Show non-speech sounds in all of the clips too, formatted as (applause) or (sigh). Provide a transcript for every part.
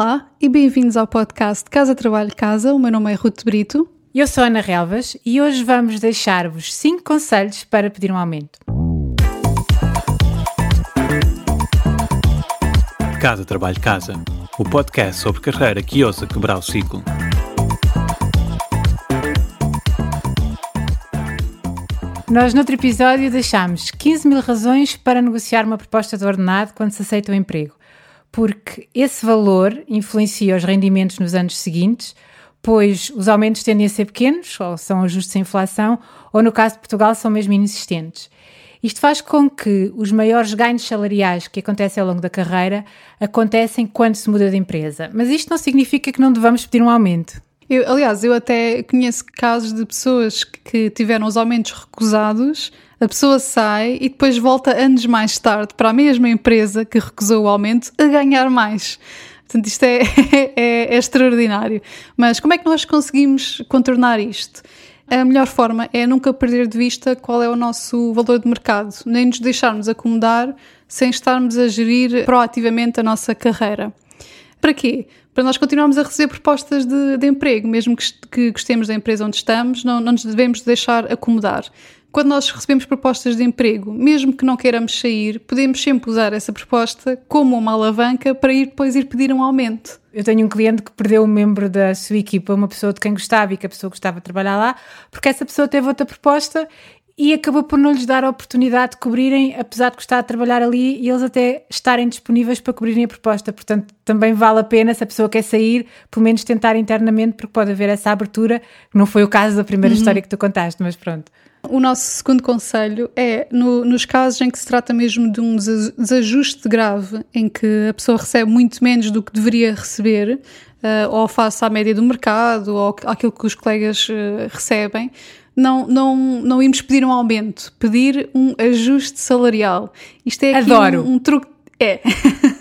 Olá e bem-vindos ao podcast Casa Trabalho Casa. O meu nome é Ruth Brito. Eu sou Ana Relvas e hoje vamos deixar-vos 5 conselhos para pedir um aumento. Casa Trabalho Casa, o podcast sobre carreira que ousa quebrar o ciclo. Nós, noutro episódio, deixámos 15 mil razões para negociar uma proposta de ordenado quando se aceita o um emprego, porque esse valor influencia os rendimentos nos anos seguintes, pois os aumentos tendem a ser pequenos, ou são ajustes à inflação, ou no caso de Portugal são mesmo inexistentes. Isto faz com que os maiores ganhos salariais que acontecem ao longo da carreira acontecem quando se muda de empresa. Mas isto não significa que não devamos pedir um aumento. Eu, aliás, eu até conheço casos de pessoas que tiveram os aumentos recusados, a pessoa sai e depois volta anos mais tarde para a mesma empresa que recusou o aumento a ganhar mais. Portanto, isto é, (laughs) é, é extraordinário. Mas como é que nós conseguimos contornar isto? A melhor forma é nunca perder de vista qual é o nosso valor de mercado, nem nos deixarmos acomodar sem estarmos a gerir proativamente a nossa carreira. Para quê? Para nós continuarmos a receber propostas de, de emprego, mesmo que, gostemos da empresa onde estamos, não, não nos devemos deixar acomodar. Quando nós recebemos propostas de emprego, mesmo que não queiramos sair, podemos sempre usar essa proposta como uma alavanca para ir depois ir pedir um aumento. Eu tenho um cliente que perdeu um membro da sua equipa, uma pessoa de quem gostava e que a pessoa gostava de trabalhar lá, porque essa pessoa teve outra proposta e acabou por não lhes dar a oportunidade de cobrirem, apesar de gostar de trabalhar ali e eles até estarem disponíveis para cobrirem a proposta. Portanto, também vale a pena, se a pessoa quer sair, pelo menos tentar internamente, porque pode haver essa abertura. Não foi o caso da primeira uhum. história que tu contaste, mas pronto. O nosso segundo conselho é no, nos casos em que se trata mesmo de um desajuste grave, em que a pessoa recebe muito menos do que deveria receber, uh, ou face à média do mercado, ou aquilo que os colegas uh, recebem, não, não, não íamos pedir um aumento, pedir um ajuste salarial. Isto é aqui Adoro. Um, um truque. É.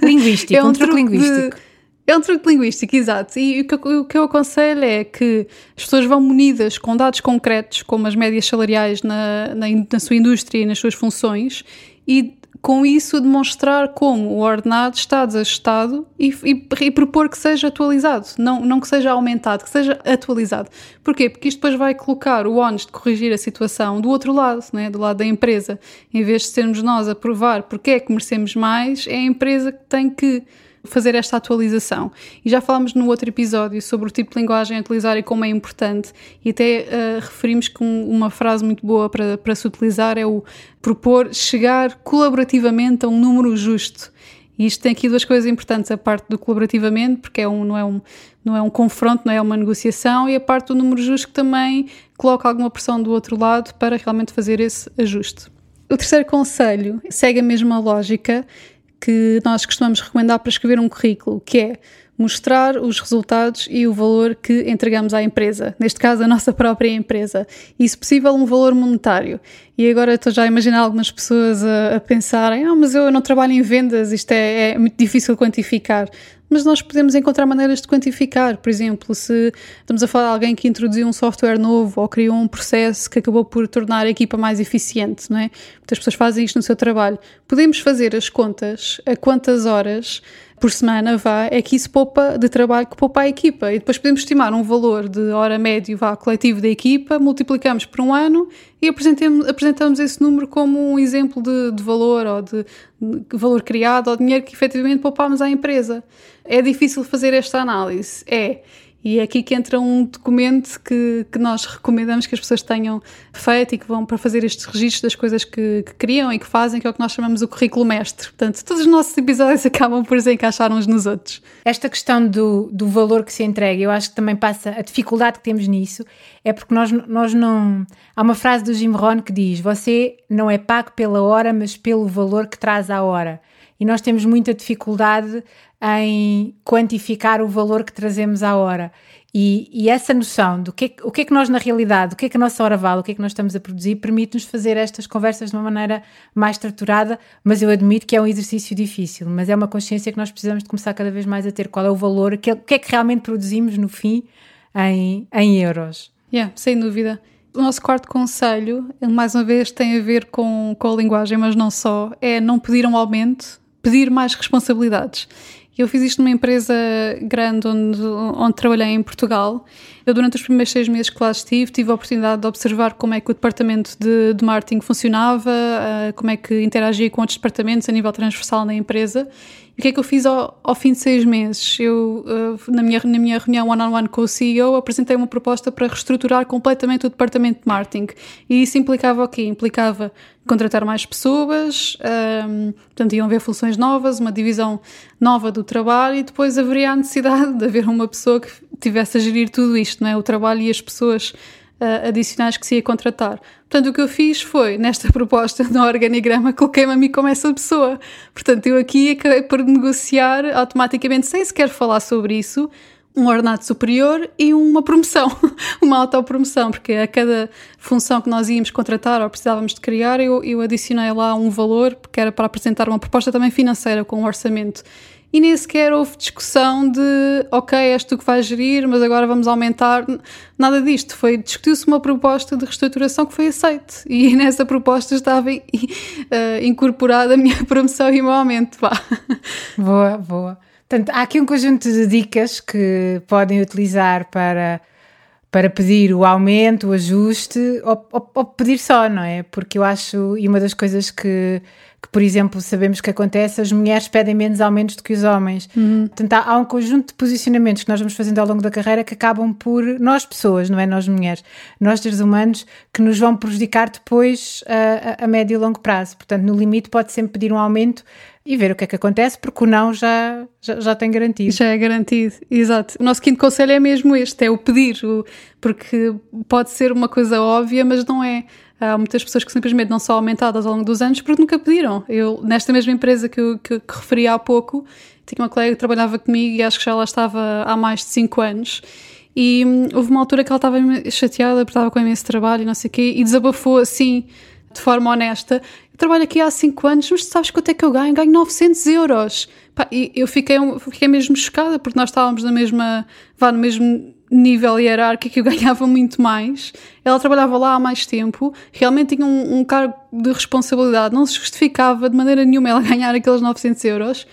Linguístico, (laughs) é um, um truque, truque linguístico. De, é um truque linguístico, exato. E o que, o que, eu aconselho é que as pessoas vão munidas com dados concretos, como as médias salariais na, na, na sua indústria e nas suas funções, e com isso demonstrar como o ordenado está desajustado e, e, e, propor que seja atualizado, não, não que seja aumentado, que seja atualizado. Porquê? Porque isto depois vai colocar o ónus de corrigir a situação do outro lado, né? do lado da empresa. Em vez de sermos nós a provar porque é que merecemos mais, é a empresa que tem que fazer esta atualização. E já falámos no outro episódio sobre o tipo de linguagem a utilizar e como é importante, e até uh, referimos que um, uma frase muito boa para, para se utilizar é o propor chegar colaborativamente a um número justo. E isto tem aqui duas coisas importantes: a parte do colaborativamente, porque é um, não, é um, não é um confronto, não é uma negociação, e a parte do número justo que também coloca alguma pressão do outro lado para realmente fazer esse ajuste. O terceiro conselho segue a mesma lógica que nós costumamos recomendar para escrever um currículo, que é mostrar os resultados e o valor que entregamos à empresa, neste caso a nossa própria empresa, e se possível um valor monetário. E agora estou já a imaginar algumas pessoas a, a pensarem, ah, mas eu não trabalho em vendas, isto é, é muito difícil quantificar mas nós podemos encontrar maneiras de quantificar. Por exemplo, se estamos a falar de alguém que introduziu um software novo ou criou um processo que acabou por tornar a equipa mais eficiente, não é? Muitas pessoas fazem isto no seu trabalho. Podemos fazer as contas a quantas horas por semana vá, é que isso poupa de trabalho que poupa a equipa. E depois podemos estimar um valor de hora médio vá coletivo da equipa, multiplicamos por um ano e apresentamos, esse número como um exemplo de, de valor ou de, de, valor criado ou dinheiro que efetivamente poupámos à empresa. É difícil fazer esta análise? É. E é aqui que entra um documento que, que nós recomendamos que as pessoas tenham feito e que vão para fazer estes registros das coisas que, que criam e que fazem, que é o que nós chamamos o currículo mestre. Portanto, todos os nossos episódios (laughs) acabam por se encaixar uns nos outros. Esta questão do, do valor que se entrega, eu acho que também passa a dificuldade que temos nisso, é porque nós, nós não. Há uma frase do Jim Rohn que diz: Você não é pago pela hora, mas pelo valor que traz à hora. E nós temos muita dificuldade em quantificar o valor que trazemos à hora. E, e, essa noção do que, é, o que é que nós, na realidade, o que é que a nossa hora vale, o que é que nós estamos a produzir, permite-nos fazer estas conversas de uma maneira mais estruturada, mas eu admito que é um exercício difícil, mas é uma consciência que nós precisamos de começar cada vez mais a ter qual é o valor, o que, que é que realmente produzimos no fim em, em euros. Yeah, sem dúvida. O nosso quarto conselho, mais uma vez, tem a ver com, com a linguagem, mas não só, é não pedir um aumento, pedir mais responsabilidades. Eu fiz isto numa empresa grande onde, onde trabalhei em Portugal. Eu, durante os primeiros seis meses que lá estive, tive a oportunidade de observar como é que o departamento de, de marketing funcionava, uh, como é que interagia com outros departamentos a nível transversal na empresa e o que é que eu fiz ao, ao fim de seis meses? Eu, uh, na, minha, na minha reunião one-on-one -on -one com o CEO, apresentei uma proposta para reestruturar completamente o departamento de marketing. E isso implicava o quê? Implicava contratar mais pessoas, um, portanto, iam haver funções novas, uma divisão nova do trabalho e depois haveria a necessidade de haver uma pessoa que tivesse a gerir tudo isto, não é? O trabalho e as pessoas uh, adicionais que se ia contratar. Portanto, o que eu fiz foi, nesta (laughs) proposta no organigrama, coloquei-me a mim como essa pessoa. Portanto, eu aqui acabei por negociar automaticamente, sem sequer falar sobre isso, um ordenado superior e uma promoção, (laughs) uma autopromoção, porque a cada função que nós íamos contratar ou precisávamos de criar, eu, eu adicionei lá um valor, porque era para apresentar uma proposta também financeira com um orçamento e nem sequer houve discussão de ok, és tu que vais gerir, mas agora vamos aumentar. Nada disto. Foi discutiu-se uma proposta de reestruturação que foi aceite e (laughs) nessa proposta estava uh, incorporada a minha (laughs) promoção e o meu aumento. Vá. Boa, boa. Portanto, há aqui um conjunto de dicas que podem utilizar para, para pedir o aumento, o ajuste ou, ou, ou pedir só, não é? Porque eu acho, e uma das coisas que que, por exemplo, sabemos que acontece, as mulheres pedem menos aumentos do que os homens. Uhum. Portanto, há, há, um conjunto de posicionamentos que nós vamos fazendo ao longo da carreira que acabam por, nós pessoas, não é nós mulheres, nós seres humanos, que nos vão prejudicar depois a, a, a médio e longo prazo. Portanto, no limite pode sempre pedir um aumento e ver o que é que acontece, porque o não já, já, já tem garantido. Já é garantido, exato. O nosso quinto conselho é mesmo este, é o pedir, o, porque pode ser uma coisa óbvia, mas não é. Há muitas pessoas que simplesmente não são aumentadas ao longo dos anos porque nunca pediram. Eu, nesta mesma empresa que que, que referi há pouco, tinha uma colega que trabalhava comigo e acho que já lá estava há mais de 5 anos. E hum, houve uma altura que ela estava chateada porque estava com imenso trabalho e não sei o quê, e desabafou assim, de forma honesta: Eu trabalho aqui há 5 anos, mas sabes quanto é que eu ganho? Ganho 900 euros. Pá, e eu fiquei, fiquei mesmo chocada porque nós estávamos na mesma, vá, no mesmo nível hierárquico eu (laughs) ganhava muito mais. Ela trabalhava lá há mais tempo, realmente tinha um, um, cargo de responsabilidade, não se justificava de maneira nenhuma ela (laughs) ganhar aqueles 900 euros.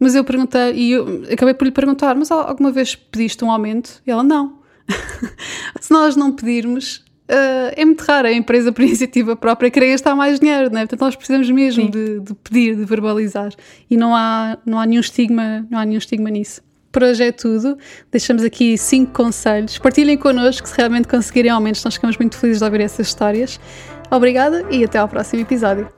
Mas eu perguntei, e eu acabei por lhe perguntar: Mas alguma vez pediste um aumento? E ela: Não. (laughs) se nós não pedirmos, uh, é muito raro a empresa por (laughs) iniciativa própria querer gastar mais dinheiro, não é? Portanto, nós precisamos mesmo de, de, pedir, de verbalizar. E não há, não há nenhum estigma, não há nenhum estigma nisso. Por hoje é tudo. Deixamos aqui cinco conselhos. Partilhem connosco se realmente conseguirem aumentos. Nós ficamos muito felizes de ouvir essas histórias. Obrigada e até ao próximo episódio.